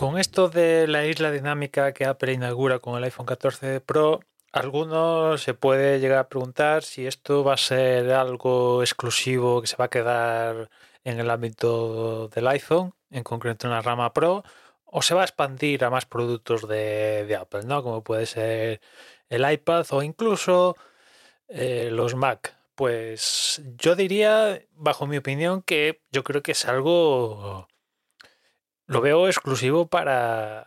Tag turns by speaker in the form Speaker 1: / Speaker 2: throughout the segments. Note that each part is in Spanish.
Speaker 1: Con esto de la isla dinámica que Apple inaugura con el iPhone 14 Pro, alguno se puede llegar a preguntar si esto va a ser algo exclusivo que se va a quedar en el ámbito del iPhone, en concreto en la rama Pro, o se va a expandir a más productos de, Apple, ¿no? Como puede ser el iPad o incluso eh, los Mac. Pues yo diría, bajo mi opinión, que yo creo que es algo lo veo exclusivo para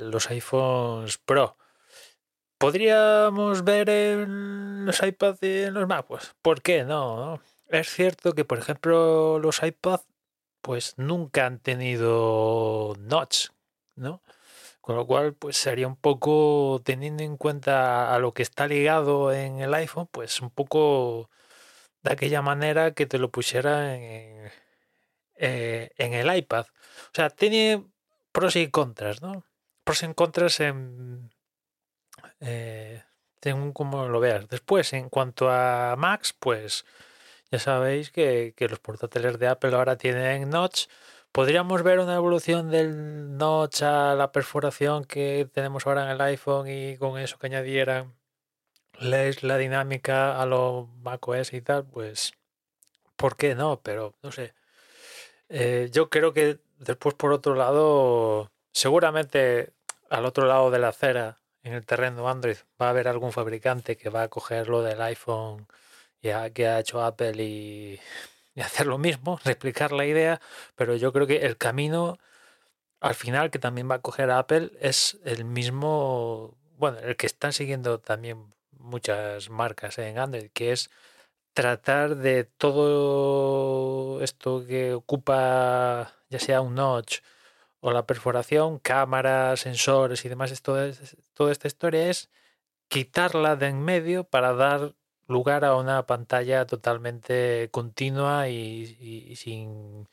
Speaker 1: los iPhones Pro. ¿Podríamos ver en los iPads y en los Mac? Pues, ¿por qué no? Es cierto que, por ejemplo, los iPads pues nunca han tenido notch, ¿no? Con lo cual, pues sería un poco, teniendo en cuenta a lo que está ligado en el iPhone, pues un poco de aquella manera que te lo pusiera en, eh, en el iPad. O sea, tiene pros y contras, ¿no? Pros y contras en, eh, según como lo veas. Después, en cuanto a Macs, pues ya sabéis que, los portátiles de Apple ahora tienen notch. ¿Podríamos ver una evolución del notch a la perforación que tenemos ahora en el iPhone y con eso que añadieran la dinámica a lo macOS y tal? Pues, ¿por qué no? Pero no sé. Eh, yo creo que después, por otro lado, seguramente al otro lado de la acera, en el terreno Android, va a haber algún fabricante que va a coger lo del iPhone ya que ha hecho Apple y, hacer lo mismo, replicar la idea, pero yo creo que el camino al final que también va a coger Apple es el mismo, bueno, el que están siguiendo también muchas marcas en Android, que es tratar de todo esto que ocupa ya sea un notch o la perforación, cámaras, sensores y demás, toda esta historia es quitarla de en medio para dar lugar a una pantalla totalmente continua y, sin,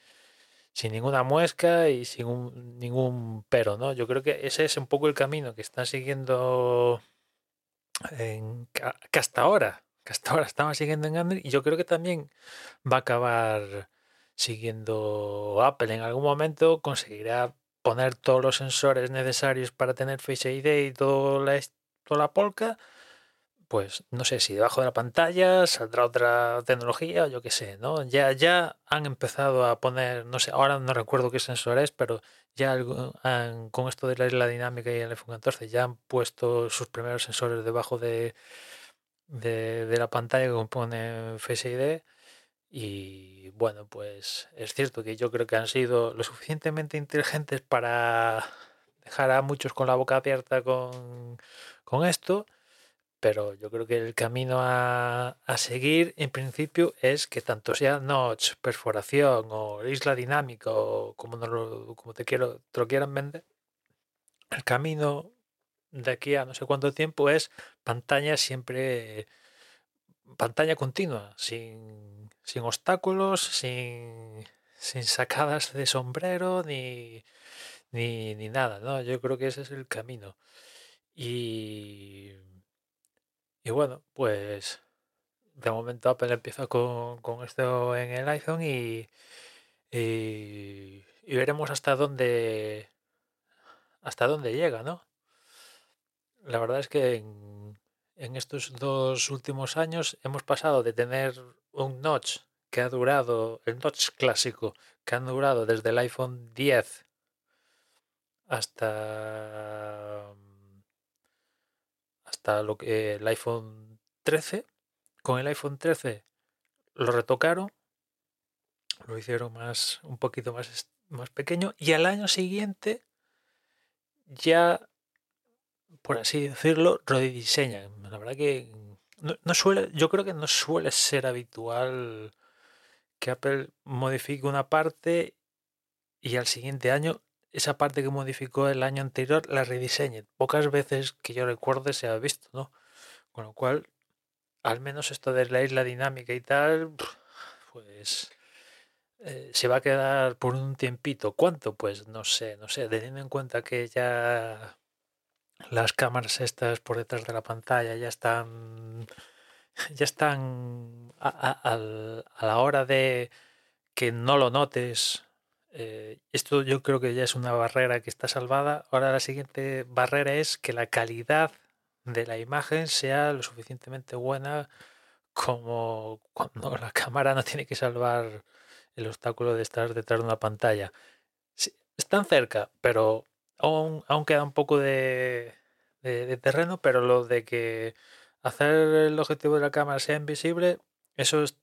Speaker 1: sin, ninguna muesca y sin ningún pero, ¿no? Yo creo que ese es un poco el camino que están siguiendo en, que hasta ahora que hasta ahora estaba siguiendo en Android y yo creo que también va a acabar siguiendo Apple. En algún momento conseguirá poner todos los sensores necesarios para tener Face ID y toda la, toda la polka. Pues no sé si debajo de la pantalla saldrá otra tecnología, yo qué sé, ¿no? Ya, ya han empezado a poner, no sé, ahora no recuerdo qué sensor es, pero ya con esto de la isla dinámica y el iPhone 14 ya han puesto sus primeros sensores debajo de, de, la pantalla que compone Face ID. Y bueno, pues es cierto que yo creo que han sido lo suficientemente inteligentes para dejar a muchos con la boca abierta con, esto, pero yo creo que el camino a, seguir en principio es que tanto sea notch, perforación o isla dinámica o como, no como te, quiero, te lo quieran vender, el camino de aquí a no sé cuánto tiempo es pantalla siempre, pantalla continua, sin, sin obstáculos, sin, sin, sacadas de sombrero ni, ni, ni, nada, ¿no? Yo creo que ese es el camino. Y, y bueno, pues de momento Apple empieza con, con esto en el iPhone y, y, y veremos hasta dónde hasta dónde llega, ¿no? La verdad es que en, estos dos últimos años hemos pasado de tener un notch que ha durado, el notch clásico, que han durado desde el iPhone 10 hasta hasta lo que el iPhone 13 con el iPhone 13 lo retocaron lo hicieron más un poquito más más pequeño y al año siguiente ya, por así decirlo, rediseñan. La verdad que no, suele, yo creo que no suele ser habitual que Apple modifique una parte y al siguiente año esa parte que modificó el año anterior la rediseñe. Pocas veces que yo recuerde se ha visto, ¿no? Con lo cual, al menos esto de la isla dinámica y tal, pues eh, se va a quedar por un tiempito. ¿Cuánto? Pues no sé, no sé, teniendo en cuenta que ya las cámaras estas por detrás de la pantalla ya están ya están a, la hora de que no lo notes eh, esto yo creo que ya es una barrera que está salvada. Ahora la siguiente barrera es que la calidad de la imagen sea lo suficientemente buena como cuando la cámara no tiene que salvar el obstáculo de estar detrás de una pantalla. Están cerca pero aún, queda un poco de, terreno, pero lo de que hacer el objetivo de la cámara sea invisible, eso es,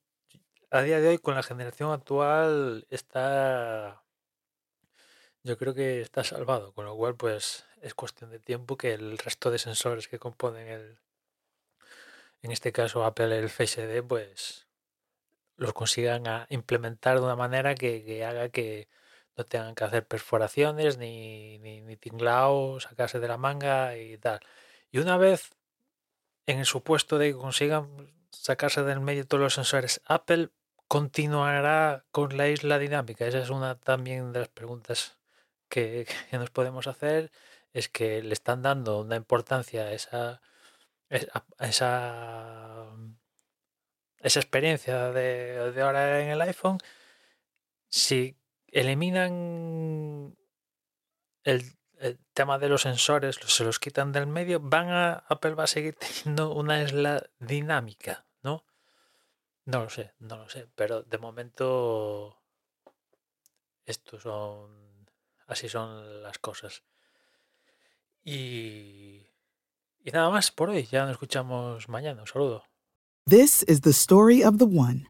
Speaker 1: a día de hoy con la generación actual está, yo creo que está salvado, con lo cual pues es cuestión de tiempo que el resto de sensores que componen el, en este caso Apple el Face ID, pues los consigan implementar de una manera que haga que tengan que hacer perforaciones ni, ni, ni tinglao, sacarse de la manga y tal. Y una vez en el supuesto de que consigan sacarse del medio todos los sensores, Apple continuará con la isla dinámica. Esa es una también de las preguntas que, nos podemos hacer. Es que le están dando una importancia a esa, esa, esa experiencia de, de ahora en el iPhone. Si eliminan el, tema de los sensores, se los quitan del medio, van a Apple va a seguir teniendo una isla dinámica, ¿no? No lo sé, no lo sé, pero de momento estos son así son las cosas. Y y nada más por hoy, ya nos escuchamos mañana. Un saludo.
Speaker 2: This is the story of the one.